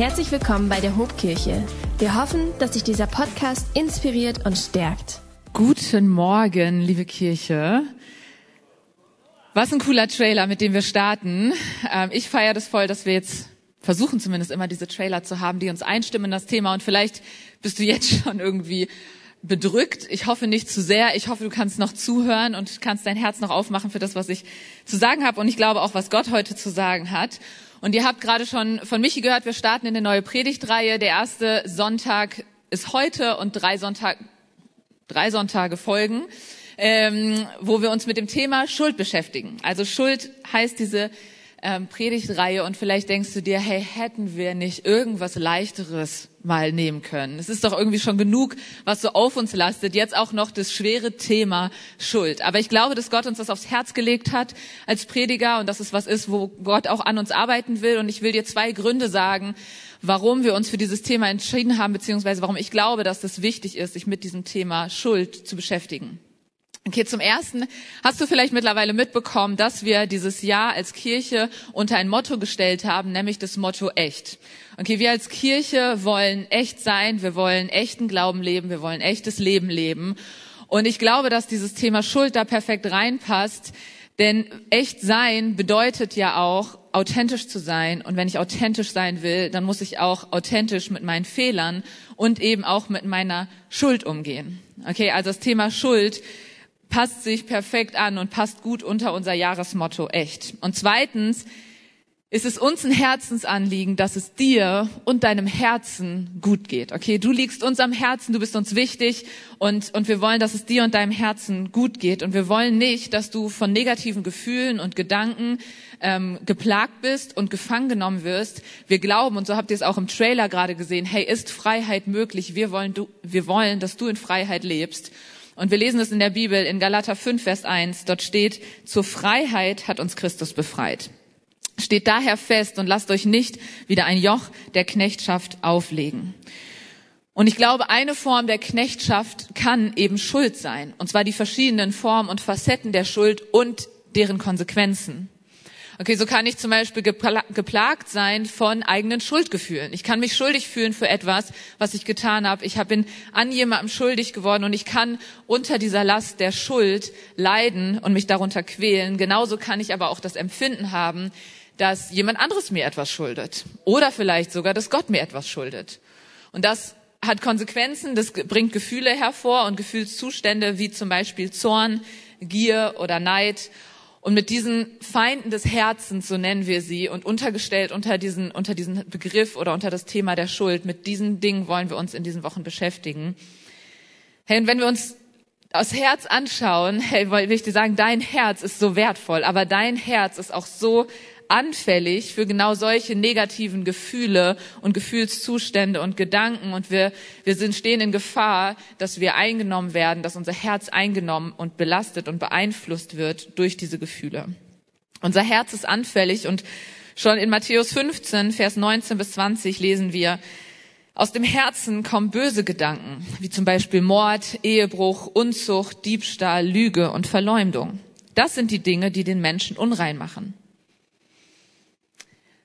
Herzlich willkommen bei der Hobkirche. Wir hoffen, dass sich dieser Podcast inspiriert und stärkt. Guten Morgen, liebe Kirche. Was ein cooler Trailer, mit dem wir starten. Ähm, ich feiere das voll, dass wir jetzt versuchen zumindest immer diese Trailer zu haben, die uns einstimmen in das Thema. Und vielleicht bist du jetzt schon irgendwie bedrückt. Ich hoffe nicht zu sehr. Ich hoffe, du kannst noch zuhören und kannst dein Herz noch aufmachen für das, was ich zu sagen habe. Und ich glaube auch, was Gott heute zu sagen hat. Und ihr habt gerade schon von Michi gehört, wir starten in eine neue Predigtreihe. Der erste Sonntag ist heute und drei, Sonntag, drei Sonntage folgen, ähm, wo wir uns mit dem Thema Schuld beschäftigen. Also Schuld heißt diese ähm, Predigtreihe und vielleicht denkst du dir, hey, hätten wir nicht irgendwas leichteres mal nehmen können? Es ist doch irgendwie schon genug, was so auf uns lastet. Jetzt auch noch das schwere Thema Schuld. Aber ich glaube, dass Gott uns das aufs Herz gelegt hat als Prediger und dass es was ist, wo Gott auch an uns arbeiten will. Und ich will dir zwei Gründe sagen, warum wir uns für dieses Thema entschieden haben, beziehungsweise warum ich glaube, dass das wichtig ist, sich mit diesem Thema Schuld zu beschäftigen. Okay, zum ersten hast du vielleicht mittlerweile mitbekommen, dass wir dieses Jahr als Kirche unter ein Motto gestellt haben, nämlich das Motto echt. Okay, wir als Kirche wollen echt sein, wir wollen echten Glauben leben, wir wollen echtes Leben leben. Und ich glaube, dass dieses Thema Schuld da perfekt reinpasst, denn echt sein bedeutet ja auch, authentisch zu sein. Und wenn ich authentisch sein will, dann muss ich auch authentisch mit meinen Fehlern und eben auch mit meiner Schuld umgehen. Okay, also das Thema Schuld passt sich perfekt an und passt gut unter unser Jahresmotto echt. Und zweitens ist es uns ein Herzensanliegen, dass es dir und deinem Herzen gut geht. Okay, du liegst uns am Herzen, du bist uns wichtig und, und wir wollen, dass es dir und deinem Herzen gut geht. Und wir wollen nicht, dass du von negativen Gefühlen und Gedanken ähm, geplagt bist und gefangen genommen wirst. Wir glauben, und so habt ihr es auch im Trailer gerade gesehen, hey, ist Freiheit möglich? Wir wollen, du, wir wollen, dass du in Freiheit lebst. Und wir lesen es in der Bibel in Galater 5, Vers 1. Dort steht, zur Freiheit hat uns Christus befreit. Steht daher fest und lasst euch nicht wieder ein Joch der Knechtschaft auflegen. Und ich glaube, eine Form der Knechtschaft kann eben Schuld sein. Und zwar die verschiedenen Formen und Facetten der Schuld und deren Konsequenzen. Okay, so kann ich zum Beispiel geplagt sein von eigenen Schuldgefühlen. Ich kann mich schuldig fühlen für etwas, was ich getan habe. Ich bin an jemandem schuldig geworden und ich kann unter dieser Last der Schuld leiden und mich darunter quälen. Genauso kann ich aber auch das Empfinden haben, dass jemand anderes mir etwas schuldet. Oder vielleicht sogar, dass Gott mir etwas schuldet. Und das hat Konsequenzen, das bringt Gefühle hervor und Gefühlszustände wie zum Beispiel Zorn, Gier oder Neid. Und mit diesen Feinden des Herzens, so nennen wir sie, und untergestellt unter diesen, unter diesen Begriff oder unter das Thema der Schuld, mit diesen Dingen wollen wir uns in diesen Wochen beschäftigen. Hey, und wenn wir uns aus Herz anschauen, hey, will ich dir sagen, dein Herz ist so wertvoll, aber dein Herz ist auch so anfällig für genau solche negativen Gefühle und Gefühlszustände und Gedanken und wir, wir sind, stehen in Gefahr, dass wir eingenommen werden, dass unser Herz eingenommen und belastet und beeinflusst wird durch diese Gefühle. Unser Herz ist anfällig und schon in Matthäus 15, Vers 19 bis 20 lesen wir, aus dem Herzen kommen böse Gedanken, wie zum Beispiel Mord, Ehebruch, Unzucht, Diebstahl, Lüge und Verleumdung. Das sind die Dinge, die den Menschen unrein machen.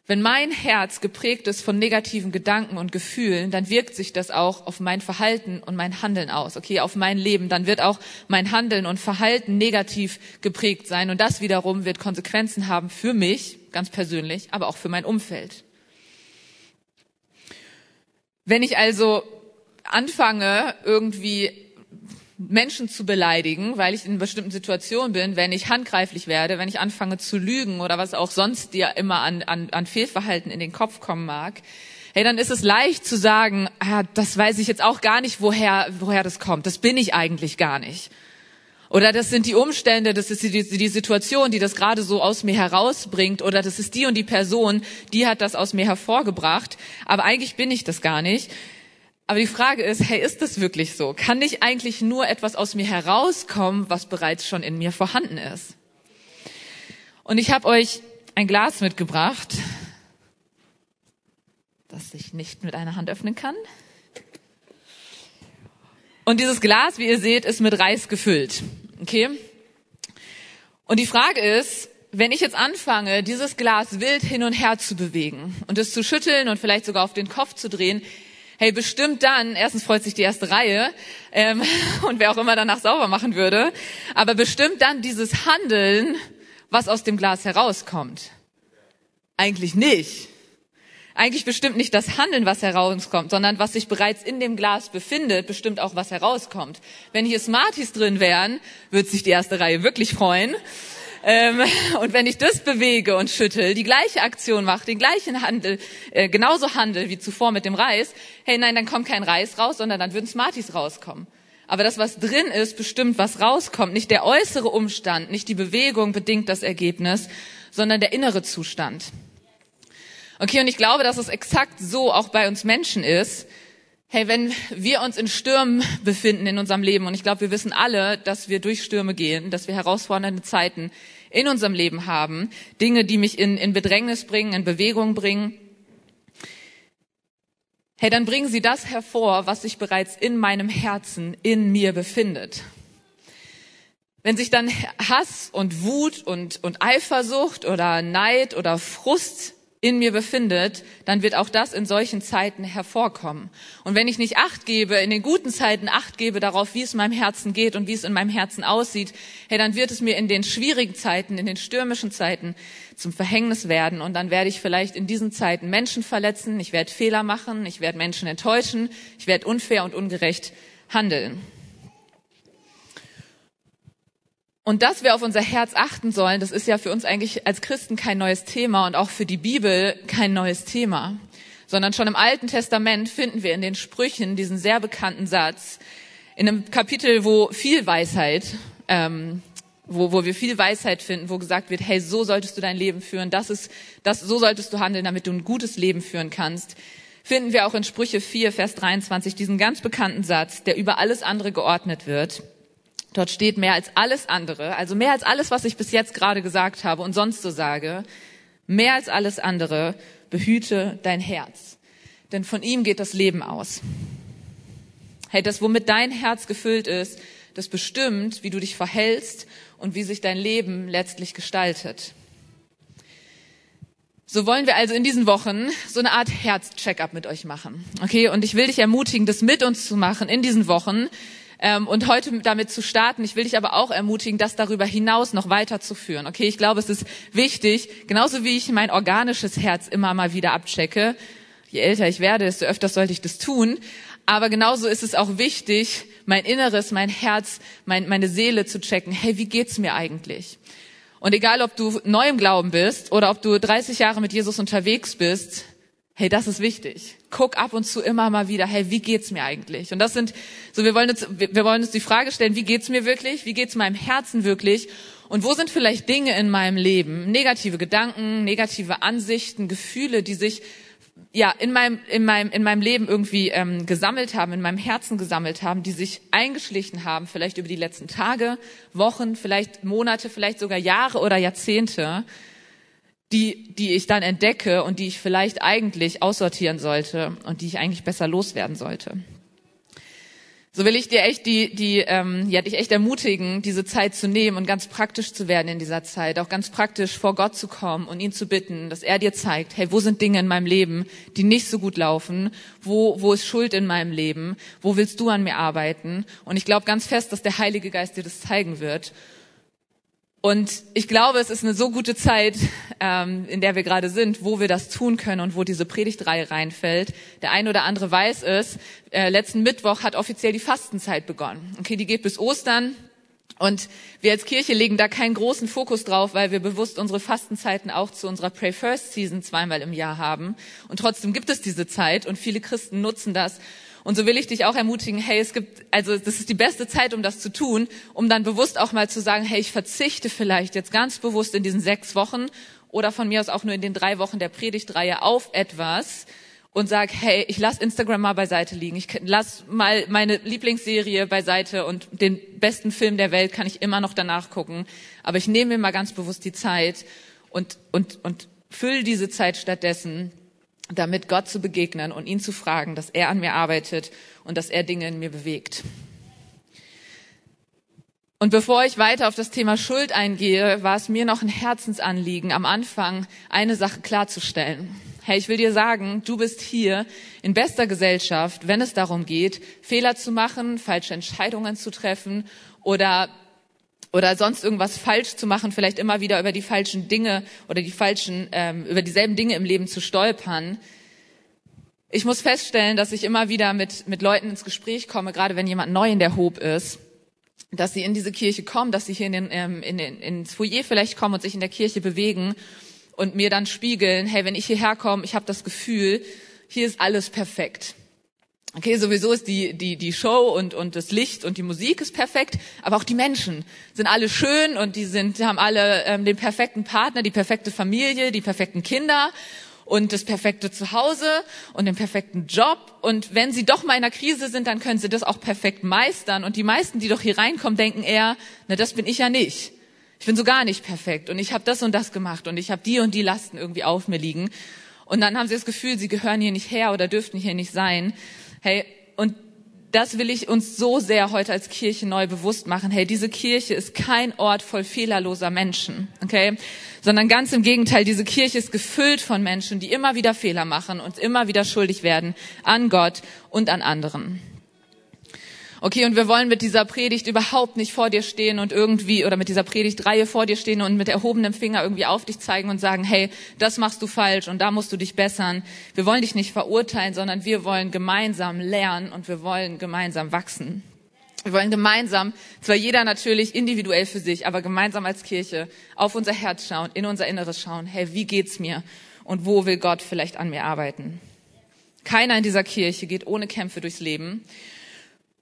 Wenn mein Herz geprägt ist von negativen Gedanken und Gefühlen, dann wirkt sich das auch auf mein Verhalten und mein Handeln aus, okay, auf mein Leben. Dann wird auch mein Handeln und Verhalten negativ geprägt sein und das wiederum wird Konsequenzen haben für mich, ganz persönlich, aber auch für mein Umfeld. Wenn ich also anfange, irgendwie Menschen zu beleidigen, weil ich in bestimmten Situationen bin, wenn ich handgreiflich werde, wenn ich anfange zu lügen oder was auch sonst dir immer an, an, an Fehlverhalten in den Kopf kommen mag, hey, dann ist es leicht zu sagen, ah, das weiß ich jetzt auch gar nicht, woher, woher das kommt. Das bin ich eigentlich gar nicht. Oder das sind die Umstände, das ist die, die Situation, die das gerade so aus mir herausbringt. Oder das ist die und die Person, die hat das aus mir hervorgebracht. Aber eigentlich bin ich das gar nicht. Aber die Frage ist, hey, ist das wirklich so? Kann nicht eigentlich nur etwas aus mir herauskommen, was bereits schon in mir vorhanden ist? Und ich habe euch ein Glas mitgebracht, das ich nicht mit einer Hand öffnen kann. Und dieses Glas, wie ihr seht, ist mit Reis gefüllt. Okay? Und die Frage ist, wenn ich jetzt anfange, dieses Glas wild hin und her zu bewegen und es zu schütteln und vielleicht sogar auf den Kopf zu drehen, hey, bestimmt dann, erstens freut sich die erste Reihe ähm, und wer auch immer danach sauber machen würde, aber bestimmt dann dieses Handeln, was aus dem Glas herauskommt. Eigentlich nicht. Eigentlich bestimmt nicht das Handeln, was herauskommt, sondern was sich bereits in dem Glas befindet, bestimmt auch, was herauskommt. Wenn hier Smarties drin wären, würde sich die erste Reihe wirklich freuen. Ähm, und wenn ich das bewege und schüttel, die gleiche Aktion mache, den gleichen Handel, äh, genauso handel wie zuvor mit dem Reis, hey nein, dann kommt kein Reis raus, sondern dann würden Smarties rauskommen. Aber das, was drin ist, bestimmt, was rauskommt. Nicht der äußere Umstand, nicht die Bewegung bedingt das Ergebnis, sondern der innere Zustand. Okay, und ich glaube, dass es exakt so auch bei uns Menschen ist. Hey, wenn wir uns in Stürmen befinden in unserem Leben, und ich glaube, wir wissen alle, dass wir durch Stürme gehen, dass wir herausfordernde Zeiten in unserem Leben haben, Dinge, die mich in, in Bedrängnis bringen, in Bewegung bringen, hey, dann bringen sie das hervor, was sich bereits in meinem Herzen, in mir befindet. Wenn sich dann Hass und Wut und, und Eifersucht oder Neid oder Frust in mir befindet, dann wird auch das in solchen Zeiten hervorkommen. Und wenn ich nicht Acht gebe, in den guten Zeiten Acht gebe darauf, wie es meinem Herzen geht und wie es in meinem Herzen aussieht, hey, dann wird es mir in den schwierigen Zeiten, in den stürmischen Zeiten zum Verhängnis werden. Und dann werde ich vielleicht in diesen Zeiten Menschen verletzen, ich werde Fehler machen, ich werde Menschen enttäuschen, ich werde unfair und ungerecht handeln. Und dass wir auf unser Herz achten sollen, das ist ja für uns eigentlich als Christen kein neues Thema und auch für die Bibel kein neues Thema, sondern schon im Alten Testament finden wir in den Sprüchen diesen sehr bekannten Satz, in einem Kapitel, wo viel Weisheit, ähm, wo, wo wir viel Weisheit finden, wo gesagt wird, hey, so solltest du dein Leben führen, das ist, das, so solltest du handeln, damit du ein gutes Leben führen kannst, finden wir auch in Sprüche 4, Vers 23 diesen ganz bekannten Satz, der über alles andere geordnet wird. Dort steht mehr als alles andere, also mehr als alles, was ich bis jetzt gerade gesagt habe und sonst so sage, mehr als alles andere, behüte dein Herz. Denn von ihm geht das Leben aus. Hey, das, womit dein Herz gefüllt ist, das bestimmt, wie du dich verhältst und wie sich dein Leben letztlich gestaltet. So wollen wir also in diesen Wochen so eine Art Herz-Check-up mit euch machen. Okay? Und ich will dich ermutigen, das mit uns zu machen in diesen Wochen, ähm, und heute damit zu starten. Ich will dich aber auch ermutigen, das darüber hinaus noch weiterzuführen. Okay, ich glaube, es ist wichtig, genauso wie ich mein organisches Herz immer mal wieder abchecke. Je älter ich werde, desto öfter sollte ich das tun. Aber genauso ist es auch wichtig, mein Inneres, mein Herz, mein, meine Seele zu checken. Hey, wie geht's mir eigentlich? Und egal, ob du neu im Glauben bist oder ob du 30 Jahre mit Jesus unterwegs bist, Hey, das ist wichtig. Guck ab und zu immer mal wieder, hey, wie geht's mir eigentlich? Und das sind, so wir wollen uns, wir wollen uns die Frage stellen, wie geht's mir wirklich? Wie geht's meinem Herzen wirklich? Und wo sind vielleicht Dinge in meinem Leben, negative Gedanken, negative Ansichten, Gefühle, die sich ja in meinem in meinem in meinem Leben irgendwie ähm, gesammelt haben, in meinem Herzen gesammelt haben, die sich eingeschlichen haben, vielleicht über die letzten Tage, Wochen, vielleicht Monate, vielleicht sogar Jahre oder Jahrzehnte die, die ich dann entdecke und die ich vielleicht eigentlich aussortieren sollte und die ich eigentlich besser loswerden sollte. So will ich dir echt die, die, ähm, ja, dich echt ermutigen, diese Zeit zu nehmen und ganz praktisch zu werden in dieser Zeit, auch ganz praktisch vor Gott zu kommen und ihn zu bitten, dass er dir zeigt, hey, wo sind Dinge in meinem Leben, die nicht so gut laufen? Wo, wo ist Schuld in meinem Leben? Wo willst du an mir arbeiten? Und ich glaube ganz fest, dass der Heilige Geist dir das zeigen wird. Und ich glaube, es ist eine so gute Zeit, ähm, in der wir gerade sind, wo wir das tun können und wo diese Predigtreihe reinfällt. Der ein oder andere weiß es. Äh, letzten Mittwoch hat offiziell die Fastenzeit begonnen. Okay, die geht bis Ostern. Und wir als Kirche legen da keinen großen Fokus drauf, weil wir bewusst unsere Fastenzeiten auch zu unserer Pray First Season zweimal im Jahr haben. Und trotzdem gibt es diese Zeit und viele Christen nutzen das, und so will ich dich auch ermutigen, hey, es gibt, also das ist die beste Zeit, um das zu tun, um dann bewusst auch mal zu sagen, hey, ich verzichte vielleicht jetzt ganz bewusst in diesen sechs Wochen oder von mir aus auch nur in den drei Wochen der Predigtreihe auf etwas und sag, hey, ich lass Instagram mal beiseite liegen, ich lass mal meine Lieblingsserie beiseite und den besten Film der Welt kann ich immer noch danach gucken, aber ich nehme mir mal ganz bewusst die Zeit und und und füll diese Zeit stattdessen damit Gott zu begegnen und ihn zu fragen, dass er an mir arbeitet und dass er Dinge in mir bewegt. Und bevor ich weiter auf das Thema Schuld eingehe, war es mir noch ein Herzensanliegen, am Anfang eine Sache klarzustellen. Hey, ich will dir sagen, du bist hier in bester Gesellschaft, wenn es darum geht, Fehler zu machen, falsche Entscheidungen zu treffen oder oder sonst irgendwas falsch zu machen, vielleicht immer wieder über die falschen Dinge oder die falschen, ähm, über dieselben Dinge im Leben zu stolpern. Ich muss feststellen, dass ich immer wieder mit, mit Leuten ins Gespräch komme, gerade wenn jemand neu in der Hob ist, dass sie in diese Kirche kommen, dass sie hier in den, ähm, in den, ins Foyer vielleicht kommen und sich in der Kirche bewegen und mir dann spiegeln, hey, wenn ich hierher komme, ich habe das Gefühl, hier ist alles perfekt. Okay, sowieso ist die, die, die Show und, und das Licht und die Musik ist perfekt, aber auch die Menschen sind alle schön und die sind, haben alle ähm, den perfekten Partner, die perfekte Familie, die perfekten Kinder und das perfekte Zuhause und den perfekten Job. Und wenn sie doch mal in einer Krise sind, dann können sie das auch perfekt meistern. Und die meisten, die doch hier reinkommen, denken eher, na, das bin ich ja nicht. Ich bin so gar nicht perfekt und ich habe das und das gemacht und ich habe die und die Lasten irgendwie auf mir liegen. Und dann haben sie das Gefühl, sie gehören hier nicht her oder dürften hier nicht sein. Hey, und das will ich uns so sehr heute als Kirche neu bewusst machen. Hey, diese Kirche ist kein Ort voll fehlerloser Menschen, okay? Sondern ganz im Gegenteil, diese Kirche ist gefüllt von Menschen, die immer wieder Fehler machen und immer wieder schuldig werden an Gott und an anderen. Okay, und wir wollen mit dieser Predigt überhaupt nicht vor dir stehen und irgendwie, oder mit dieser Predigtreihe vor dir stehen und mit erhobenem Finger irgendwie auf dich zeigen und sagen, hey, das machst du falsch und da musst du dich bessern. Wir wollen dich nicht verurteilen, sondern wir wollen gemeinsam lernen und wir wollen gemeinsam wachsen. Wir wollen gemeinsam, zwar jeder natürlich individuell für sich, aber gemeinsam als Kirche auf unser Herz schauen, in unser Inneres schauen. Hey, wie geht's mir? Und wo will Gott vielleicht an mir arbeiten? Keiner in dieser Kirche geht ohne Kämpfe durchs Leben.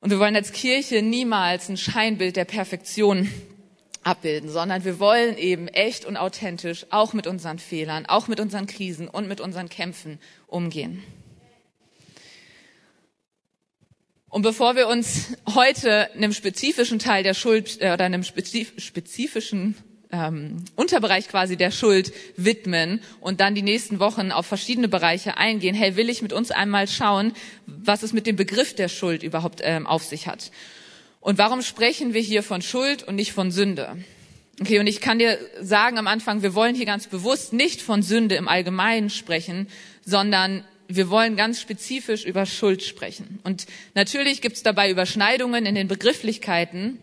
Und wir wollen als Kirche niemals ein Scheinbild der Perfektion abbilden, sondern wir wollen eben echt und authentisch auch mit unseren Fehlern, auch mit unseren Krisen und mit unseren Kämpfen umgehen. Und bevor wir uns heute einem spezifischen Teil der Schuld äh, oder einem spezifischen ähm, Unterbereich quasi der Schuld widmen und dann die nächsten Wochen auf verschiedene Bereiche eingehen, hey, will ich mit uns einmal schauen, was es mit dem Begriff der Schuld überhaupt ähm, auf sich hat. Und warum sprechen wir hier von Schuld und nicht von Sünde? Okay, und ich kann dir sagen am Anfang, wir wollen hier ganz bewusst nicht von Sünde im Allgemeinen sprechen, sondern wir wollen ganz spezifisch über Schuld sprechen. Und natürlich gibt es dabei Überschneidungen in den Begrifflichkeiten,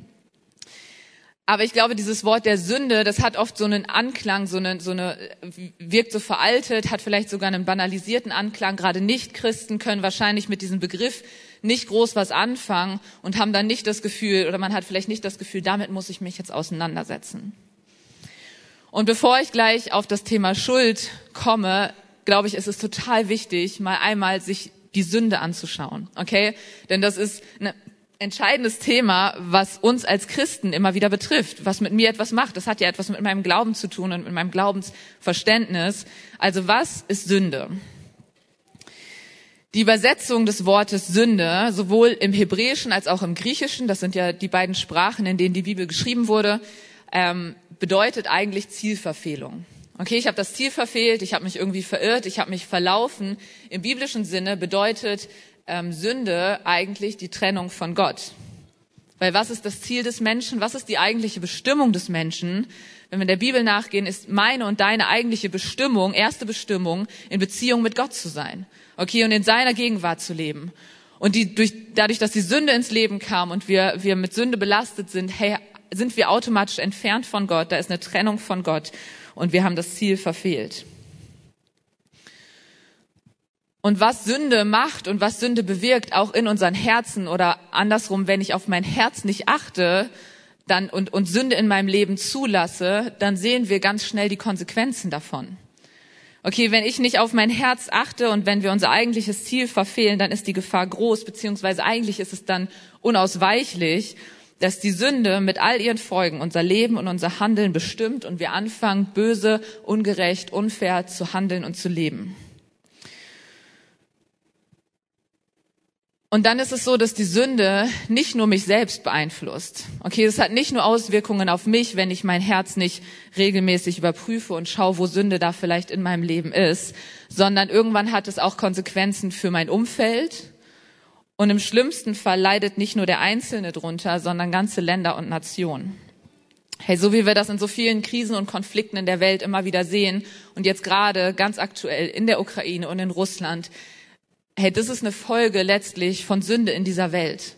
aber ich glaube, dieses Wort der Sünde, das hat oft so einen Anklang, so eine, so eine, wirkt so veraltet, hat vielleicht sogar einen banalisierten Anklang. Gerade Nicht-Christen können wahrscheinlich mit diesem Begriff nicht groß was anfangen und haben dann nicht das Gefühl, oder man hat vielleicht nicht das Gefühl, damit muss ich mich jetzt auseinandersetzen. Und bevor ich gleich auf das Thema Schuld komme, glaube ich, ist es total wichtig, mal einmal sich die Sünde anzuschauen, okay? Denn das ist eine entscheidendes Thema, was uns als Christen immer wieder betrifft, was mit mir etwas macht. Das hat ja etwas mit meinem Glauben zu tun und mit meinem Glaubensverständnis. Also was ist Sünde? Die Übersetzung des Wortes Sünde, sowohl im Hebräischen als auch im Griechischen, das sind ja die beiden Sprachen, in denen die Bibel geschrieben wurde, ähm, bedeutet eigentlich Zielverfehlung. Okay, ich habe das Ziel verfehlt, ich habe mich irgendwie verirrt, ich habe mich verlaufen. Im biblischen Sinne bedeutet ähm, Sünde eigentlich die Trennung von Gott. Weil was ist das Ziel des Menschen? Was ist die eigentliche Bestimmung des Menschen? Wenn wir der Bibel nachgehen, ist meine und deine eigentliche Bestimmung, erste Bestimmung, in Beziehung mit Gott zu sein. Okay, und in seiner Gegenwart zu leben. Und die, durch, dadurch, dass die Sünde ins Leben kam und wir, wir mit Sünde belastet sind, hey, sind wir automatisch entfernt von Gott. Da ist eine Trennung von Gott. Und wir haben das Ziel verfehlt. Und was Sünde macht und was Sünde bewirkt, auch in unseren Herzen oder andersrum, wenn ich auf mein Herz nicht achte dann, und, und Sünde in meinem Leben zulasse, dann sehen wir ganz schnell die Konsequenzen davon. Okay, wenn ich nicht auf mein Herz achte und wenn wir unser eigentliches Ziel verfehlen, dann ist die Gefahr groß, beziehungsweise eigentlich ist es dann unausweichlich, dass die Sünde mit all ihren Folgen unser Leben und unser Handeln bestimmt und wir anfangen, böse, ungerecht, unfair zu handeln und zu leben. Und dann ist es so, dass die Sünde nicht nur mich selbst beeinflusst. Okay, es hat nicht nur Auswirkungen auf mich, wenn ich mein Herz nicht regelmäßig überprüfe und schaue, wo Sünde da vielleicht in meinem Leben ist, sondern irgendwann hat es auch Konsequenzen für mein Umfeld Und im schlimmsten Fall leidet nicht nur der Einzelne drunter, sondern ganze Länder und Nationen. Hey, so wie wir das in so vielen Krisen und Konflikten in der Welt immer wieder sehen und jetzt gerade ganz aktuell in der Ukraine und in Russland, hey, das ist eine Folge letztlich von Sünde in dieser Welt.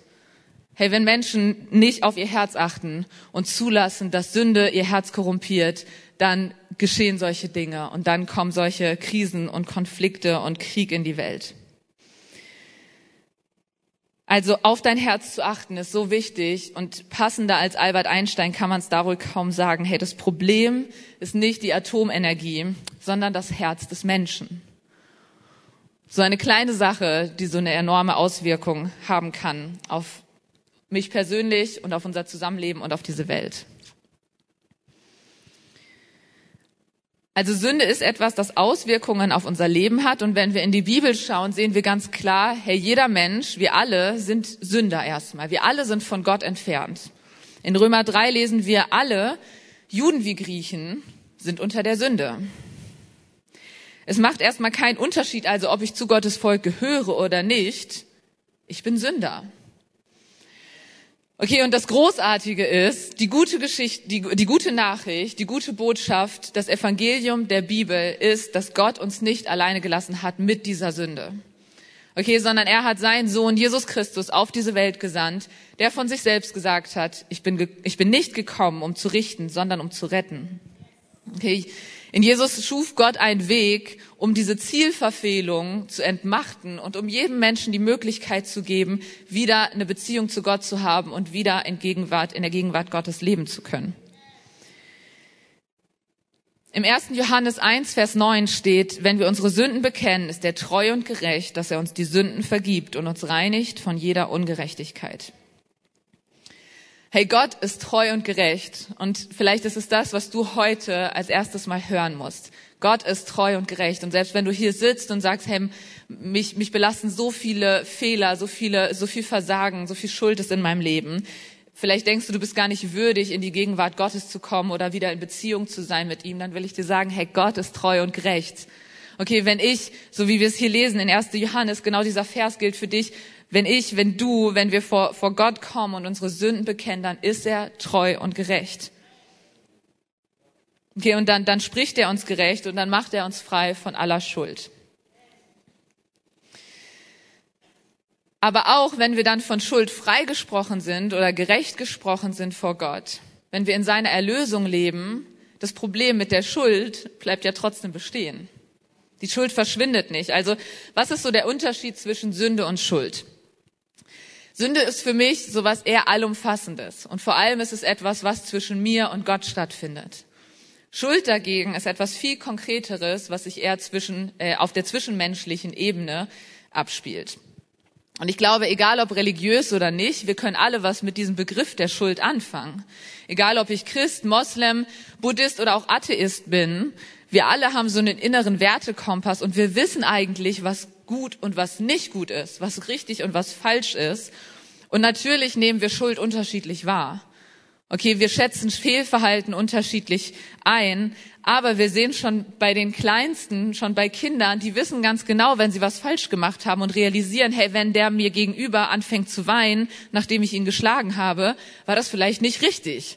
Hey, wenn Menschen nicht auf ihr Herz achten und zulassen, dass Sünde ihr Herz korrumpiert, dann geschehen solche Dinge und dann kommen solche Krisen und Konflikte und Krieg in die Welt. Also auf dein Herz zu achten ist so wichtig und passender als Albert Einstein kann man es darüber kaum sagen. Hey, das Problem ist nicht die Atomenergie, sondern das Herz des Menschen. So eine kleine Sache, die so eine enorme Auswirkung haben kann auf mich persönlich und auf unser Zusammenleben und auf diese Welt. Also Sünde ist etwas, das Auswirkungen auf unser Leben hat. Und wenn wir in die Bibel schauen, sehen wir ganz klar, hey, jeder Mensch, wir alle sind Sünder erstmal. Wir alle sind von Gott entfernt. In Römer 3 lesen wir alle, Juden wie Griechen, sind unter der Sünde. Es macht erstmal keinen Unterschied, also ob ich zu Gottes Volk gehöre oder nicht. Ich bin Sünder. Okay, und das Großartige ist, die gute Geschichte, die, die gute Nachricht, die gute Botschaft, das Evangelium der Bibel ist, dass Gott uns nicht alleine gelassen hat mit dieser Sünde. Okay, sondern er hat seinen Sohn Jesus Christus auf diese Welt gesandt, der von sich selbst gesagt hat, ich bin, ich bin nicht gekommen, um zu richten, sondern um zu retten. Okay, in Jesus schuf Gott einen Weg, um diese Zielverfehlung zu entmachten und um jedem Menschen die Möglichkeit zu geben, wieder eine Beziehung zu Gott zu haben und wieder in, Gegenwart, in der Gegenwart Gottes leben zu können. Im 1. Johannes 1, Vers 9 steht, wenn wir unsere Sünden bekennen, ist er treu und gerecht, dass er uns die Sünden vergibt und uns reinigt von jeder Ungerechtigkeit. Hey, Gott ist treu und gerecht. Und vielleicht ist es das, was du heute als erstes mal hören musst. Gott ist treu und gerecht. Und selbst wenn du hier sitzt und sagst, hey, mich, mich belasten so viele Fehler, so viele, so viel Versagen, so viel Schuld ist in meinem Leben. Vielleicht denkst du, du bist gar nicht würdig, in die Gegenwart Gottes zu kommen oder wieder in Beziehung zu sein mit ihm. Dann will ich dir sagen, hey, Gott ist treu und gerecht. Okay, wenn ich, so wie wir es hier lesen in 1. Johannes, genau dieser Vers gilt für dich, wenn ich, wenn du, wenn wir vor, vor Gott kommen und unsere Sünden bekennen, dann ist er treu und gerecht. Okay, und dann, dann spricht er uns gerecht und dann macht er uns frei von aller Schuld. Aber auch wenn wir dann von Schuld freigesprochen sind oder gerecht gesprochen sind vor Gott, wenn wir in seiner Erlösung leben, das Problem mit der Schuld bleibt ja trotzdem bestehen. Die Schuld verschwindet nicht. Also was ist so der Unterschied zwischen Sünde und Schuld? Sünde ist für mich sowas eher allumfassendes. Und vor allem ist es etwas, was zwischen mir und Gott stattfindet. Schuld dagegen ist etwas viel Konkreteres, was sich eher zwischen, äh, auf der zwischenmenschlichen Ebene abspielt. Und ich glaube, egal ob religiös oder nicht, wir können alle was mit diesem Begriff der Schuld anfangen. Egal ob ich Christ, Moslem, Buddhist oder auch Atheist bin, wir alle haben so einen inneren Wertekompass und wir wissen eigentlich, was gut und was nicht gut ist, was richtig und was falsch ist. Und natürlich nehmen wir Schuld unterschiedlich wahr. Okay, wir schätzen Fehlverhalten unterschiedlich ein, aber wir sehen schon bei den Kleinsten, schon bei Kindern, die wissen ganz genau, wenn sie was falsch gemacht haben und realisieren, hey, wenn der mir gegenüber anfängt zu weinen, nachdem ich ihn geschlagen habe, war das vielleicht nicht richtig.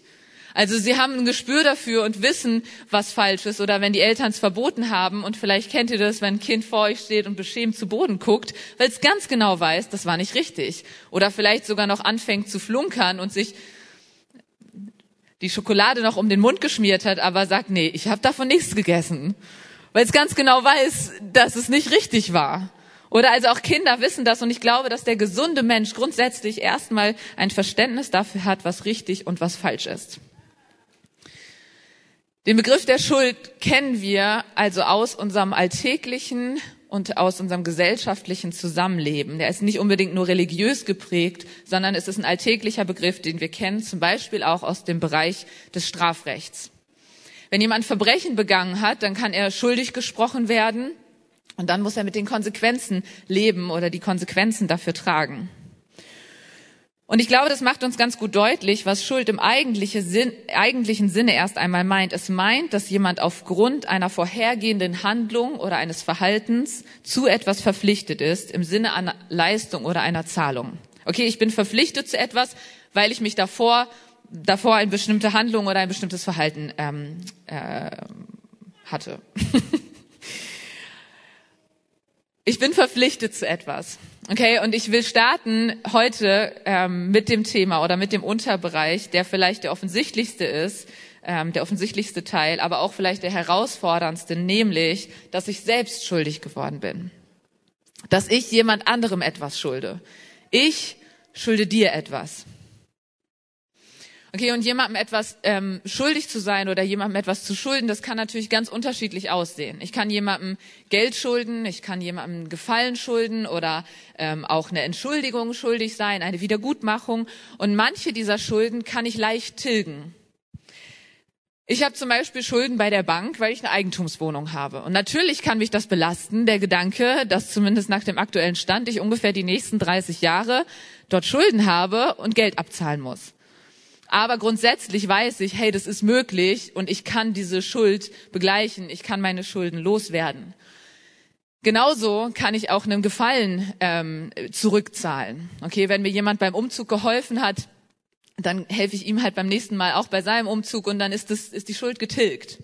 Also sie haben ein Gespür dafür und wissen, was falsch ist. Oder wenn die Eltern es verboten haben und vielleicht kennt ihr das, wenn ein Kind vor euch steht und beschämt zu Boden guckt, weil es ganz genau weiß, das war nicht richtig. Oder vielleicht sogar noch anfängt zu flunkern und sich die Schokolade noch um den Mund geschmiert hat, aber sagt, nee, ich habe davon nichts gegessen. Weil es ganz genau weiß, dass es nicht richtig war. Oder also auch Kinder wissen das und ich glaube, dass der gesunde Mensch grundsätzlich erstmal ein Verständnis dafür hat, was richtig und was falsch ist. Den Begriff der Schuld kennen wir also aus unserem alltäglichen und aus unserem gesellschaftlichen Zusammenleben. Der ist nicht unbedingt nur religiös geprägt, sondern es ist ein alltäglicher Begriff, den wir kennen, zum Beispiel auch aus dem Bereich des Strafrechts. Wenn jemand Verbrechen begangen hat, dann kann er schuldig gesprochen werden und dann muss er mit den Konsequenzen leben oder die Konsequenzen dafür tragen. Und ich glaube, das macht uns ganz gut deutlich, was Schuld im eigentlichen, Sinn, eigentlichen Sinne erst einmal meint. Es meint, dass jemand aufgrund einer vorhergehenden Handlung oder eines Verhaltens zu etwas verpflichtet ist, im Sinne einer Leistung oder einer Zahlung. Okay, ich bin verpflichtet zu etwas, weil ich mich davor, davor eine bestimmte Handlung oder ein bestimmtes Verhalten ähm, äh, hatte. ich bin verpflichtet zu etwas. Okay, und ich will starten heute ähm, mit dem Thema oder mit dem Unterbereich, der vielleicht der offensichtlichste ist, ähm, der offensichtlichste Teil, aber auch vielleicht der herausforderndste, nämlich, dass ich selbst schuldig geworden bin. Dass ich jemand anderem etwas schulde. Ich schulde dir etwas. Okay, und jemandem etwas ähm, schuldig zu sein oder jemandem etwas zu schulden, das kann natürlich ganz unterschiedlich aussehen. Ich kann jemandem Geld schulden, ich kann jemandem Gefallen schulden oder ähm, auch eine Entschuldigung schuldig sein, eine Wiedergutmachung. Und manche dieser Schulden kann ich leicht tilgen. Ich habe zum Beispiel Schulden bei der Bank, weil ich eine Eigentumswohnung habe. Und natürlich kann mich das belasten, der Gedanke, dass zumindest nach dem aktuellen Stand ich ungefähr die nächsten 30 Jahre dort Schulden habe und Geld abzahlen muss. Aber grundsätzlich weiß ich, hey, das ist möglich und ich kann diese Schuld begleichen, ich kann meine Schulden loswerden. Genauso kann ich auch einem Gefallen ähm, zurückzahlen. Okay, wenn mir jemand beim Umzug geholfen hat, dann helfe ich ihm halt beim nächsten Mal auch bei seinem Umzug und dann ist, das, ist die Schuld getilgt.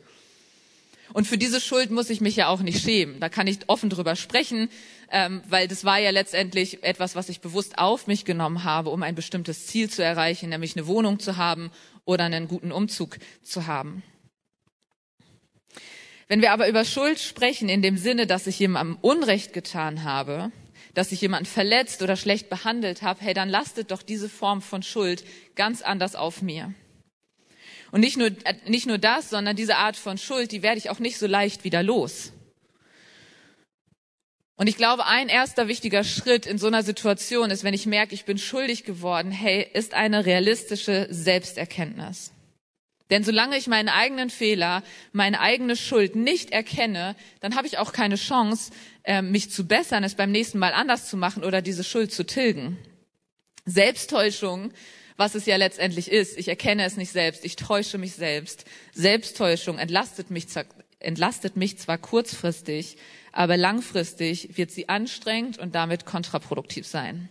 Und für diese Schuld muss ich mich ja auch nicht schämen. Da kann ich offen drüber sprechen, ähm, weil das war ja letztendlich etwas, was ich bewusst auf mich genommen habe, um ein bestimmtes Ziel zu erreichen, nämlich eine Wohnung zu haben oder einen guten Umzug zu haben. Wenn wir aber über Schuld sprechen, in dem Sinne, dass ich jemandem Unrecht getan habe, dass ich jemanden verletzt oder schlecht behandelt habe, hey, dann lastet doch diese Form von Schuld ganz anders auf mir. Und nicht nur, äh, nicht nur das, sondern diese Art von Schuld, die werde ich auch nicht so leicht wieder los. Und ich glaube, ein erster wichtiger Schritt in so einer Situation ist, wenn ich merke, ich bin schuldig geworden, hey, ist eine realistische Selbsterkenntnis. Denn solange ich meinen eigenen Fehler, meine eigene Schuld nicht erkenne, dann habe ich auch keine Chance, ähm, mich zu bessern, es beim nächsten Mal anders zu machen oder diese Schuld zu tilgen. Selbsttäuschung was es ja letztendlich ist. Ich erkenne es nicht selbst, ich täusche mich selbst. Selbsttäuschung entlastet mich, entlastet mich zwar kurzfristig, aber langfristig wird sie anstrengend und damit kontraproduktiv sein.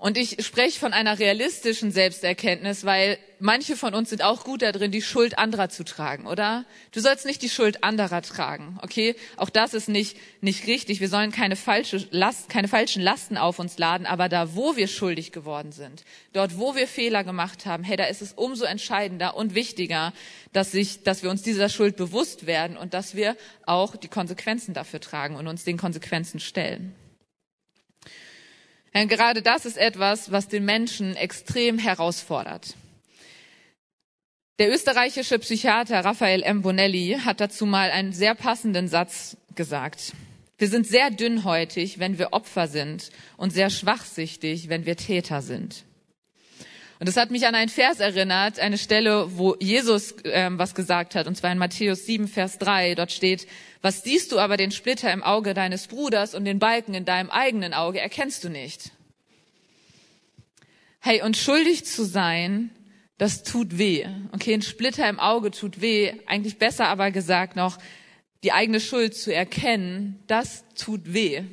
Und ich spreche von einer realistischen Selbsterkenntnis, weil manche von uns sind auch gut darin, die Schuld anderer zu tragen, oder? Du sollst nicht die Schuld anderer tragen, okay? Auch das ist nicht, nicht richtig. Wir sollen keine, falsche Last, keine falschen Lasten auf uns laden, aber da, wo wir schuldig geworden sind, dort, wo wir Fehler gemacht haben, hey, da ist es umso entscheidender und wichtiger, dass, sich, dass wir uns dieser Schuld bewusst werden und dass wir auch die Konsequenzen dafür tragen und uns den Konsequenzen stellen. Denn gerade das ist etwas, was den Menschen extrem herausfordert. Der österreichische Psychiater Raphael M. Bonelli hat dazu mal einen sehr passenden Satz gesagt. Wir sind sehr dünnhäutig, wenn wir Opfer sind und sehr schwachsichtig, wenn wir Täter sind. Und das hat mich an einen Vers erinnert, eine Stelle, wo Jesus ähm, was gesagt hat, und zwar in Matthäus 7, Vers 3. Dort steht, was siehst du aber den Splitter im Auge deines Bruders und den Balken in deinem eigenen Auge, erkennst du nicht. Hey, und schuldig zu sein, das tut weh. Okay, ein Splitter im Auge tut weh. Eigentlich besser aber gesagt noch, die eigene Schuld zu erkennen, das tut weh.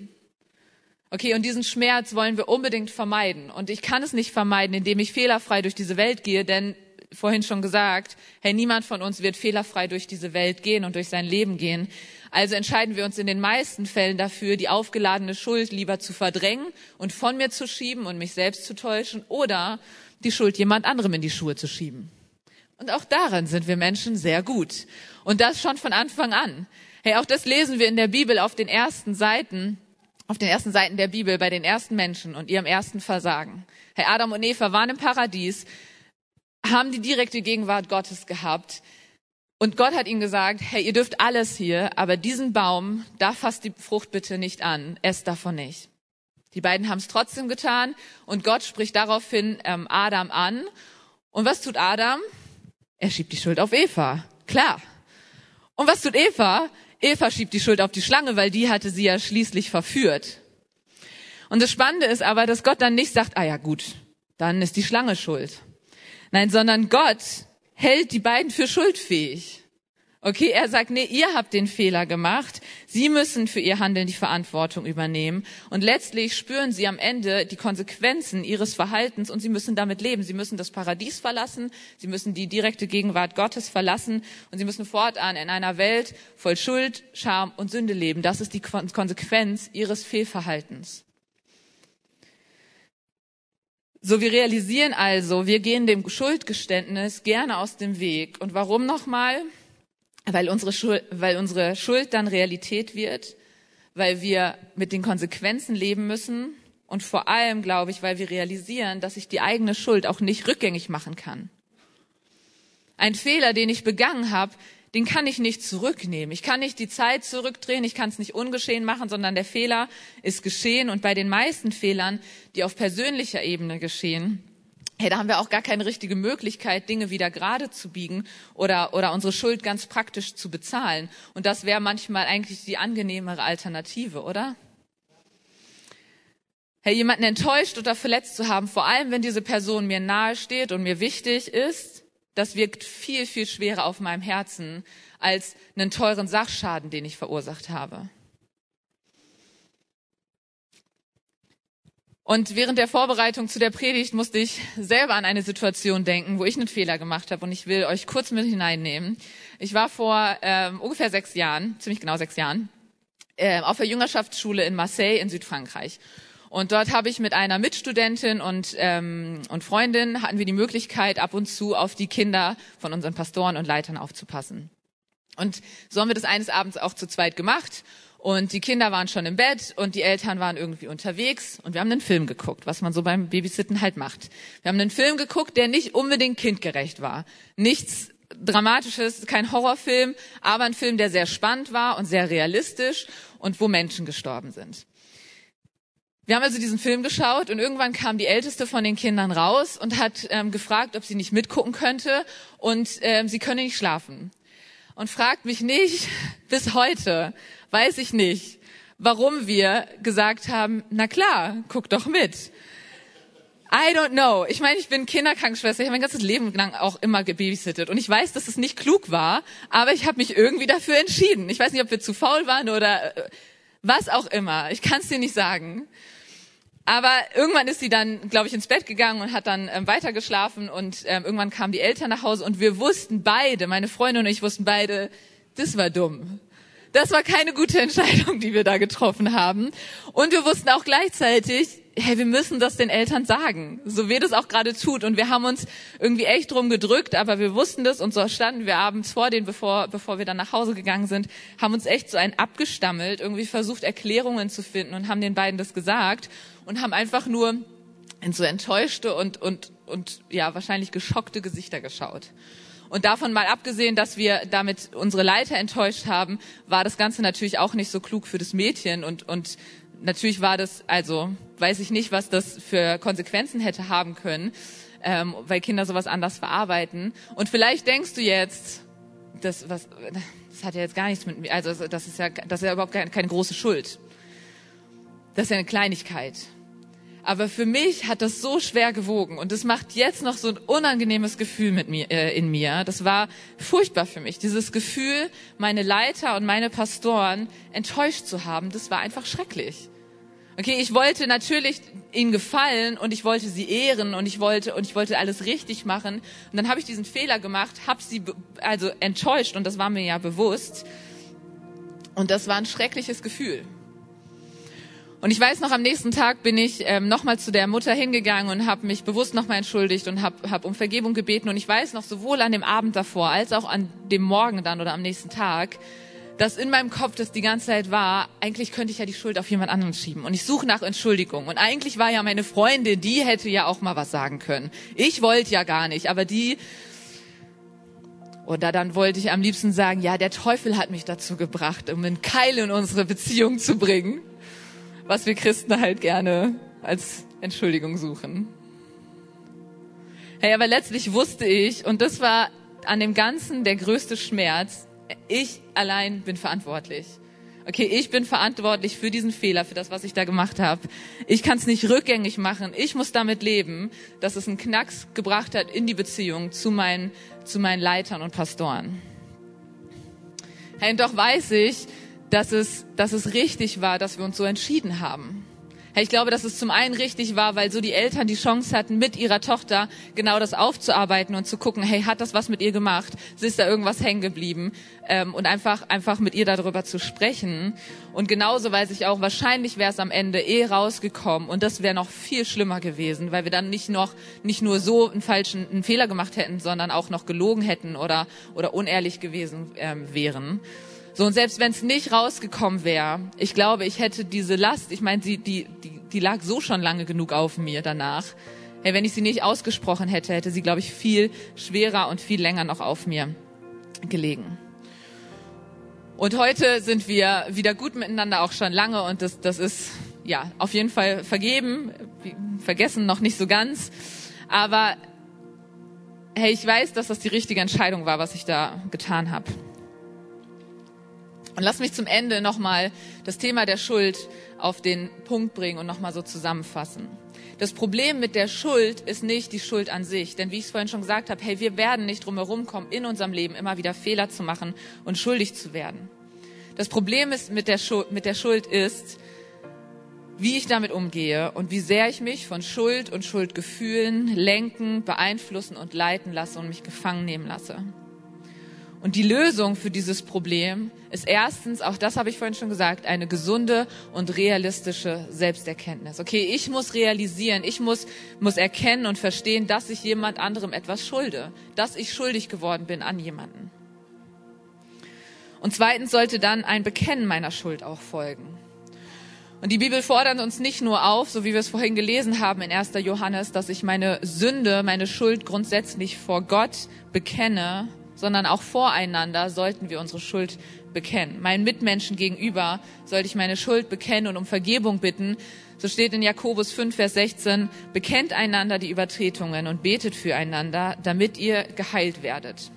Okay, und diesen Schmerz wollen wir unbedingt vermeiden. Und ich kann es nicht vermeiden, indem ich fehlerfrei durch diese Welt gehe, denn vorhin schon gesagt, hey, niemand von uns wird fehlerfrei durch diese Welt gehen und durch sein Leben gehen. Also entscheiden wir uns in den meisten Fällen dafür, die aufgeladene Schuld lieber zu verdrängen und von mir zu schieben und mich selbst zu täuschen oder die Schuld jemand anderem in die Schuhe zu schieben. Und auch daran sind wir Menschen sehr gut. Und das schon von Anfang an. Hey, auch das lesen wir in der Bibel auf den ersten Seiten auf den ersten Seiten der Bibel bei den ersten Menschen und ihrem ersten Versagen. Herr Adam und Eva waren im Paradies, haben die direkte Gegenwart Gottes gehabt. Und Gott hat ihnen gesagt, hey, ihr dürft alles hier, aber diesen Baum, da fasst die Frucht bitte nicht an, esst davon nicht. Die beiden haben es trotzdem getan und Gott spricht daraufhin ähm, Adam an. Und was tut Adam? Er schiebt die Schuld auf Eva. Klar. Und was tut Eva? Eva schiebt die Schuld auf die Schlange, weil die hatte sie ja schließlich verführt. Und das Spannende ist aber, dass Gott dann nicht sagt, ah ja gut, dann ist die Schlange schuld. Nein, sondern Gott hält die beiden für schuldfähig. Okay, er sagt, nee, ihr habt den Fehler gemacht. Sie müssen für ihr Handeln die Verantwortung übernehmen. Und letztlich spüren sie am Ende die Konsequenzen ihres Verhaltens und sie müssen damit leben. Sie müssen das Paradies verlassen. Sie müssen die direkte Gegenwart Gottes verlassen. Und sie müssen fortan in einer Welt voll Schuld, Scham und Sünde leben. Das ist die Konsequenz ihres Fehlverhaltens. So, wir realisieren also, wir gehen dem Schuldgeständnis gerne aus dem Weg. Und warum nochmal? Weil unsere, Schuld, weil unsere Schuld dann Realität wird, weil wir mit den Konsequenzen leben müssen und vor allem, glaube ich, weil wir realisieren, dass ich die eigene Schuld auch nicht rückgängig machen kann. Ein Fehler, den ich begangen habe, den kann ich nicht zurücknehmen. Ich kann nicht die Zeit zurückdrehen, ich kann es nicht ungeschehen machen, sondern der Fehler ist geschehen. Und bei den meisten Fehlern, die auf persönlicher Ebene geschehen, hey, da haben wir auch gar keine richtige Möglichkeit, Dinge wieder gerade zu biegen oder, oder unsere Schuld ganz praktisch zu bezahlen. Und das wäre manchmal eigentlich die angenehmere Alternative, oder? Hey, jemanden enttäuscht oder verletzt zu haben, vor allem wenn diese Person mir nahe steht und mir wichtig ist, das wirkt viel, viel schwerer auf meinem Herzen als einen teuren Sachschaden, den ich verursacht habe. Und während der Vorbereitung zu der Predigt musste ich selber an eine Situation denken, wo ich einen Fehler gemacht habe und ich will euch kurz mit hineinnehmen. Ich war vor ähm, ungefähr sechs Jahren, ziemlich genau sechs Jahren, äh, auf der Jüngerschaftsschule in Marseille in Südfrankreich. Und dort habe ich mit einer Mitstudentin und, ähm, und Freundin hatten wir die Möglichkeit, ab und zu auf die Kinder von unseren Pastoren und Leitern aufzupassen. Und so haben wir das eines Abends auch zu zweit gemacht. Und die Kinder waren schon im Bett und die Eltern waren irgendwie unterwegs und wir haben einen Film geguckt, was man so beim Babysitten halt macht. Wir haben einen Film geguckt, der nicht unbedingt kindgerecht war. Nichts Dramatisches, kein Horrorfilm, aber ein Film, der sehr spannend war und sehr realistisch und wo Menschen gestorben sind. Wir haben also diesen Film geschaut und irgendwann kam die älteste von den Kindern raus und hat ähm, gefragt, ob sie nicht mitgucken könnte und ähm, sie könne nicht schlafen. Und fragt mich nicht, bis heute weiß ich nicht, warum wir gesagt haben, na klar, guck doch mit. I don't know. Ich meine, ich bin Kinderkrankenschwester. Ich habe mein ganzes Leben lang auch immer gebabysittet. Und ich weiß, dass es nicht klug war, aber ich habe mich irgendwie dafür entschieden. Ich weiß nicht, ob wir zu faul waren oder äh, was auch immer. Ich kann es dir nicht sagen. Aber irgendwann ist sie dann, glaube ich, ins Bett gegangen und hat dann ähm, weitergeschlafen und ähm, irgendwann kamen die Eltern nach Hause und wir wussten beide, meine Freundin und ich wussten beide, das war dumm. Das war keine gute Entscheidung, die wir da getroffen haben. Und wir wussten auch gleichzeitig, hey, wir müssen das den Eltern sagen, so wie das auch gerade tut. Und wir haben uns irgendwie echt drum gedrückt, aber wir wussten das und so standen wir abends vor denen, bevor, bevor wir dann nach Hause gegangen sind, haben uns echt so ein abgestammelt, irgendwie versucht, Erklärungen zu finden und haben den beiden das gesagt und haben einfach nur in so enttäuschte und, und, und ja, wahrscheinlich geschockte Gesichter geschaut. Und davon mal abgesehen, dass wir damit unsere Leiter enttäuscht haben, war das Ganze natürlich auch nicht so klug für das Mädchen und, und natürlich war das, also weiß ich nicht, was das für Konsequenzen hätte haben können, ähm, weil Kinder sowas anders verarbeiten. Und vielleicht denkst du jetzt, das, was, das hat ja jetzt gar nichts mit mir, also das ist ja, das ist ja überhaupt keine, keine große Schuld. Das ist ja eine Kleinigkeit. Aber für mich hat das so schwer gewogen und es macht jetzt noch so ein unangenehmes Gefühl mit mir, äh, in mir. Das war furchtbar für mich. Dieses Gefühl, meine Leiter und meine Pastoren enttäuscht zu haben, das war einfach schrecklich. Okay, ich wollte natürlich ihnen gefallen und ich wollte sie ehren und ich wollte und ich wollte alles richtig machen und dann habe ich diesen Fehler gemacht, habe sie also enttäuscht und das war mir ja bewusst und das war ein schreckliches Gefühl. Und ich weiß noch, am nächsten Tag bin ich ähm, nochmal zu der Mutter hingegangen und habe mich bewusst nochmal entschuldigt und habe hab um Vergebung gebeten. Und ich weiß noch, sowohl an dem Abend davor als auch an dem Morgen dann oder am nächsten Tag, dass in meinem Kopf das die ganze Zeit war, eigentlich könnte ich ja die Schuld auf jemand anderen schieben. Und ich suche nach Entschuldigung. Und eigentlich war ja meine Freundin, die hätte ja auch mal was sagen können. Ich wollte ja gar nicht, aber die... Oder dann wollte ich am liebsten sagen, ja, der Teufel hat mich dazu gebracht, um einen Keil in unsere Beziehung zu bringen was wir Christen halt gerne als Entschuldigung suchen. Hey, aber letztlich wusste ich, und das war an dem Ganzen der größte Schmerz, ich allein bin verantwortlich. Okay, ich bin verantwortlich für diesen Fehler, für das, was ich da gemacht habe. Ich kann es nicht rückgängig machen. Ich muss damit leben, dass es einen Knacks gebracht hat in die Beziehung zu meinen, zu meinen Leitern und Pastoren. Hey, und doch weiß ich, dass es, dass es richtig war, dass wir uns so entschieden haben. Ich glaube, dass es zum einen richtig war, weil so die Eltern die Chance hatten, mit ihrer Tochter genau das aufzuarbeiten und zu gucken, hey, hat das was mit ihr gemacht? Ist da irgendwas hängen geblieben? Ähm, und einfach, einfach mit ihr darüber zu sprechen. Und genauso weiß ich auch, wahrscheinlich wäre es am Ende eh rausgekommen und das wäre noch viel schlimmer gewesen, weil wir dann nicht noch, nicht nur so einen falschen, einen Fehler gemacht hätten, sondern auch noch gelogen hätten oder, oder unehrlich gewesen ähm, wären. So, und selbst wenn es nicht rausgekommen wäre, ich glaube, ich hätte diese Last, ich meine, die, die, die, die lag so schon lange genug auf mir danach. Hey, wenn ich sie nicht ausgesprochen hätte, hätte sie, glaube ich, viel schwerer und viel länger noch auf mir gelegen. Und heute sind wir wieder gut miteinander, auch schon lange, und das, das ist ja auf jeden Fall vergeben, vergessen noch nicht so ganz. Aber hey, ich weiß, dass das die richtige Entscheidung war, was ich da getan habe. Und lass mich zum Ende nochmal das Thema der Schuld auf den Punkt bringen und nochmal so zusammenfassen. Das Problem mit der Schuld ist nicht die Schuld an sich, denn wie ich es vorhin schon gesagt habe, hey, wir werden nicht drum herum kommen, in unserem Leben immer wieder Fehler zu machen und schuldig zu werden. Das Problem ist mit der, Schuld, mit der Schuld ist, wie ich damit umgehe und wie sehr ich mich von Schuld und Schuldgefühlen lenken, beeinflussen und leiten lasse und mich gefangen nehmen lasse. Und die Lösung für dieses Problem ist erstens, auch das habe ich vorhin schon gesagt, eine gesunde und realistische Selbsterkenntnis. Okay, ich muss realisieren, ich muss, muss erkennen und verstehen, dass ich jemand anderem etwas schulde, dass ich schuldig geworden bin an jemanden. Und zweitens sollte dann ein Bekennen meiner Schuld auch folgen. Und die Bibel fordert uns nicht nur auf, so wie wir es vorhin gelesen haben in 1. Johannes, dass ich meine Sünde, meine Schuld grundsätzlich vor Gott bekenne, sondern auch voreinander sollten wir unsere Schuld bekennen. Meinen Mitmenschen gegenüber sollte ich meine Schuld bekennen und um Vergebung bitten. So steht in Jakobus 5, Vers 16, bekennt einander die Übertretungen und betet füreinander, damit ihr geheilt werdet.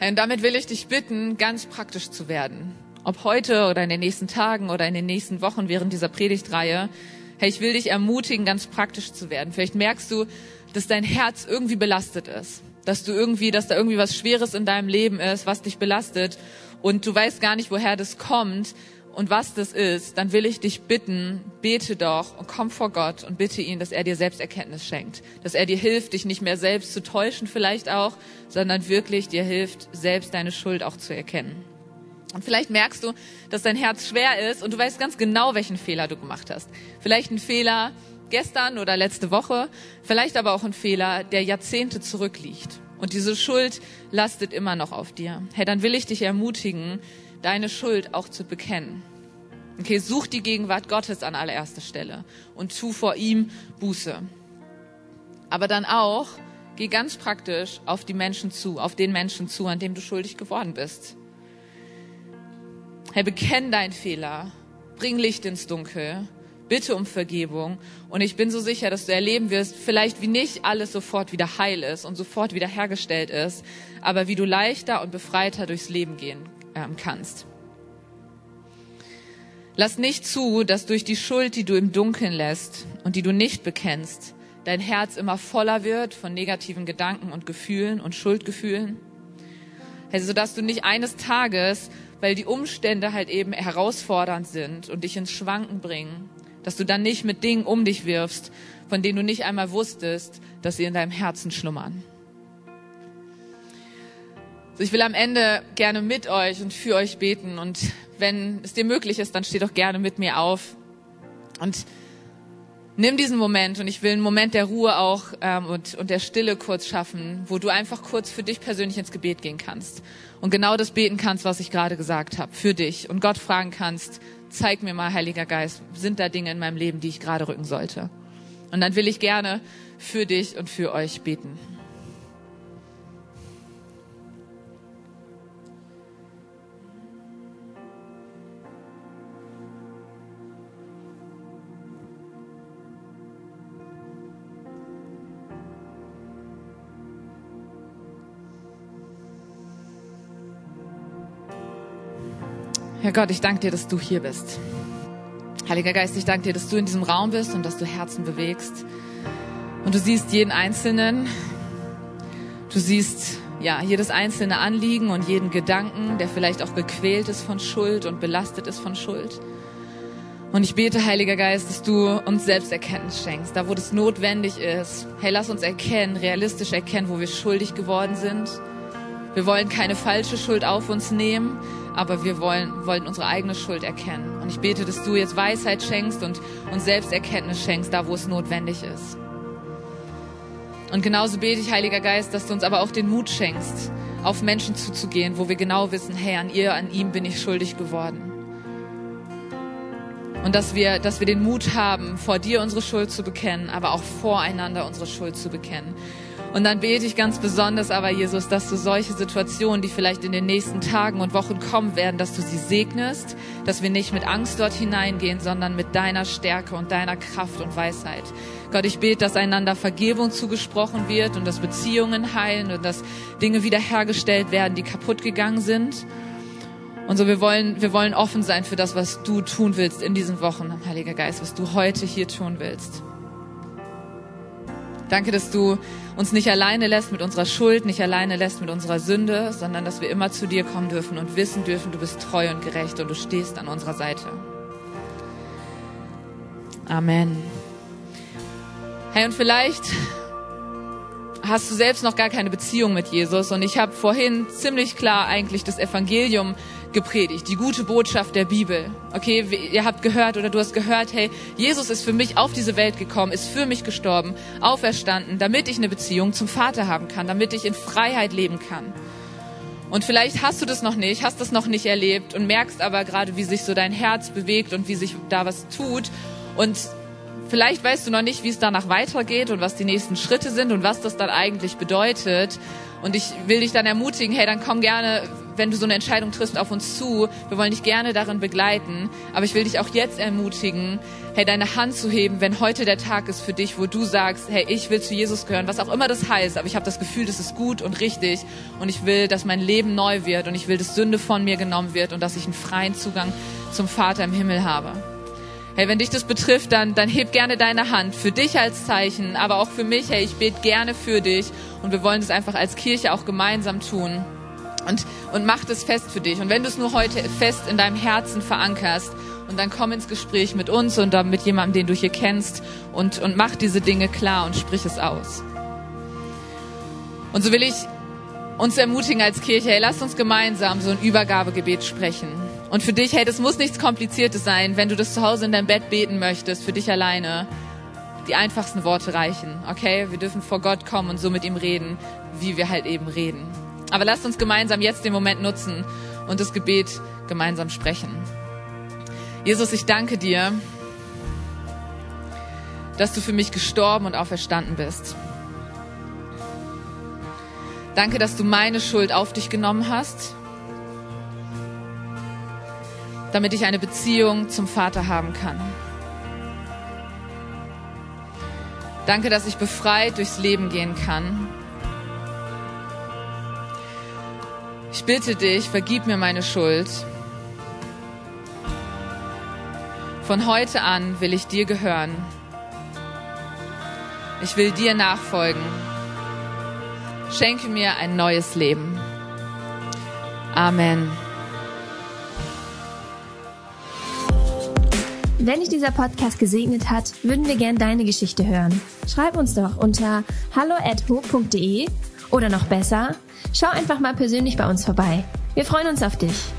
Und damit will ich dich bitten, ganz praktisch zu werden. Ob heute oder in den nächsten Tagen oder in den nächsten Wochen während dieser Predigtreihe. Hey, ich will dich ermutigen, ganz praktisch zu werden. Vielleicht merkst du, dass dein Herz irgendwie belastet ist dass du irgendwie, dass da irgendwie was Schweres in deinem Leben ist, was dich belastet und du weißt gar nicht, woher das kommt und was das ist, dann will ich dich bitten, bete doch und komm vor Gott und bitte ihn, dass er dir Selbsterkenntnis schenkt, dass er dir hilft, dich nicht mehr selbst zu täuschen vielleicht auch, sondern wirklich dir hilft, selbst deine Schuld auch zu erkennen. Und vielleicht merkst du, dass dein Herz schwer ist und du weißt ganz genau, welchen Fehler du gemacht hast. Vielleicht ein Fehler, gestern oder letzte Woche, vielleicht aber auch ein Fehler, der Jahrzehnte zurückliegt. Und diese Schuld lastet immer noch auf dir. Hey, dann will ich dich ermutigen, deine Schuld auch zu bekennen. Okay, such die Gegenwart Gottes an allererster Stelle und tu vor ihm Buße. Aber dann auch, geh ganz praktisch auf die Menschen zu, auf den Menschen zu, an dem du schuldig geworden bist. Hey, bekenn deinen Fehler, bring Licht ins Dunkel bitte um Vergebung. Und ich bin so sicher, dass du erleben wirst, vielleicht wie nicht alles sofort wieder heil ist und sofort wieder hergestellt ist, aber wie du leichter und befreiter durchs Leben gehen ähm, kannst. Lass nicht zu, dass durch die Schuld, die du im Dunkeln lässt und die du nicht bekennst, dein Herz immer voller wird von negativen Gedanken und Gefühlen und Schuldgefühlen. Also, dass du nicht eines Tages, weil die Umstände halt eben herausfordernd sind und dich ins Schwanken bringen, dass du dann nicht mit Dingen um dich wirfst, von denen du nicht einmal wusstest, dass sie in deinem Herzen schlummern. So, ich will am Ende gerne mit euch und für euch beten und wenn es dir möglich ist, dann steh doch gerne mit mir auf und nimm diesen Moment und ich will einen Moment der Ruhe auch ähm, und, und der Stille kurz schaffen, wo du einfach kurz für dich persönlich ins Gebet gehen kannst und genau das beten kannst, was ich gerade gesagt habe, für dich und Gott fragen kannst, zeig mir mal, Heiliger Geist, sind da Dinge in meinem Leben, die ich gerade rücken sollte? Und dann will ich gerne für dich und für euch beten. Herr Gott, ich danke dir, dass du hier bist. Heiliger Geist, ich danke dir, dass du in diesem Raum bist und dass du Herzen bewegst. Und du siehst jeden Einzelnen. Du siehst ja, jedes einzelne Anliegen und jeden Gedanken, der vielleicht auch gequält ist von Schuld und belastet ist von Schuld. Und ich bete, Heiliger Geist, dass du uns selbst Erkenntnis schenkst, da wo das notwendig ist. Hey, lass uns erkennen, realistisch erkennen, wo wir schuldig geworden sind. Wir wollen keine falsche Schuld auf uns nehmen, aber wir wollen, wollen unsere eigene Schuld erkennen. Und ich bete, dass du jetzt Weisheit schenkst und uns selbst Erkenntnis schenkst, da wo es notwendig ist. Und genauso bete ich, Heiliger Geist, dass du uns aber auch den Mut schenkst, auf Menschen zuzugehen, wo wir genau wissen, hey, an ihr, an ihm bin ich schuldig geworden. Und dass wir, dass wir den Mut haben, vor dir unsere Schuld zu bekennen, aber auch voreinander unsere Schuld zu bekennen. Und dann bete ich ganz besonders aber, Jesus, dass du solche Situationen, die vielleicht in den nächsten Tagen und Wochen kommen werden, dass du sie segnest, dass wir nicht mit Angst dort hineingehen, sondern mit deiner Stärke und deiner Kraft und Weisheit. Gott, ich bete, dass einander Vergebung zugesprochen wird und dass Beziehungen heilen und dass Dinge wiederhergestellt werden, die kaputt gegangen sind. Und so, wir wollen, wir wollen offen sein für das, was du tun willst in diesen Wochen, Heiliger Geist, was du heute hier tun willst. Danke, dass du uns nicht alleine lässt mit unserer Schuld, nicht alleine lässt mit unserer Sünde, sondern dass wir immer zu dir kommen dürfen und wissen dürfen, du bist treu und gerecht und du stehst an unserer Seite. Amen. Hey, und vielleicht hast du selbst noch gar keine Beziehung mit Jesus und ich habe vorhin ziemlich klar eigentlich das Evangelium gepredigt, die gute Botschaft der Bibel. Okay, ihr habt gehört oder du hast gehört, hey, Jesus ist für mich auf diese Welt gekommen, ist für mich gestorben, auferstanden, damit ich eine Beziehung zum Vater haben kann, damit ich in Freiheit leben kann. Und vielleicht hast du das noch nicht, hast das noch nicht erlebt und merkst aber gerade, wie sich so dein Herz bewegt und wie sich da was tut. Und vielleicht weißt du noch nicht, wie es danach weitergeht und was die nächsten Schritte sind und was das dann eigentlich bedeutet. Und ich will dich dann ermutigen, hey, dann komm gerne wenn du so eine Entscheidung triffst, auf uns zu. Wir wollen dich gerne darin begleiten. Aber ich will dich auch jetzt ermutigen, hey, deine Hand zu heben, wenn heute der Tag ist für dich, wo du sagst, hey, ich will zu Jesus gehören, was auch immer das heißt. Aber ich habe das Gefühl, das ist gut und richtig. Und ich will, dass mein Leben neu wird. Und ich will, dass Sünde von mir genommen wird und dass ich einen freien Zugang zum Vater im Himmel habe. Hey, wenn dich das betrifft, dann, dann heb gerne deine Hand für dich als Zeichen, aber auch für mich. Hey, ich bete gerne für dich und wir wollen das einfach als Kirche auch gemeinsam tun und, und mach das fest für dich. Und wenn du es nur heute fest in deinem Herzen verankerst, und dann komm ins Gespräch mit uns und dann mit jemandem, den du hier kennst und, und mach diese Dinge klar und sprich es aus. Und so will ich uns ermutigen als Kirche, hey, lasst uns gemeinsam so ein Übergabegebet sprechen. Und für dich, hey, das muss nichts Kompliziertes sein, wenn du das zu Hause in deinem Bett beten möchtest, für dich alleine. Die einfachsten Worte reichen, okay? Wir dürfen vor Gott kommen und so mit ihm reden, wie wir halt eben reden. Aber lasst uns gemeinsam jetzt den Moment nutzen und das Gebet gemeinsam sprechen. Jesus, ich danke dir, dass du für mich gestorben und auferstanden bist. Danke, dass du meine Schuld auf dich genommen hast, damit ich eine Beziehung zum Vater haben kann. Danke, dass ich befreit durchs Leben gehen kann Ich bitte dich, vergib mir meine Schuld. Von heute an will ich dir gehören. Ich will dir nachfolgen. Schenke mir ein neues Leben. Amen. Wenn dich dieser Podcast gesegnet hat, würden wir gern deine Geschichte hören. Schreib uns doch unter hallo@ho.de oder noch besser, schau einfach mal persönlich bei uns vorbei. Wir freuen uns auf dich.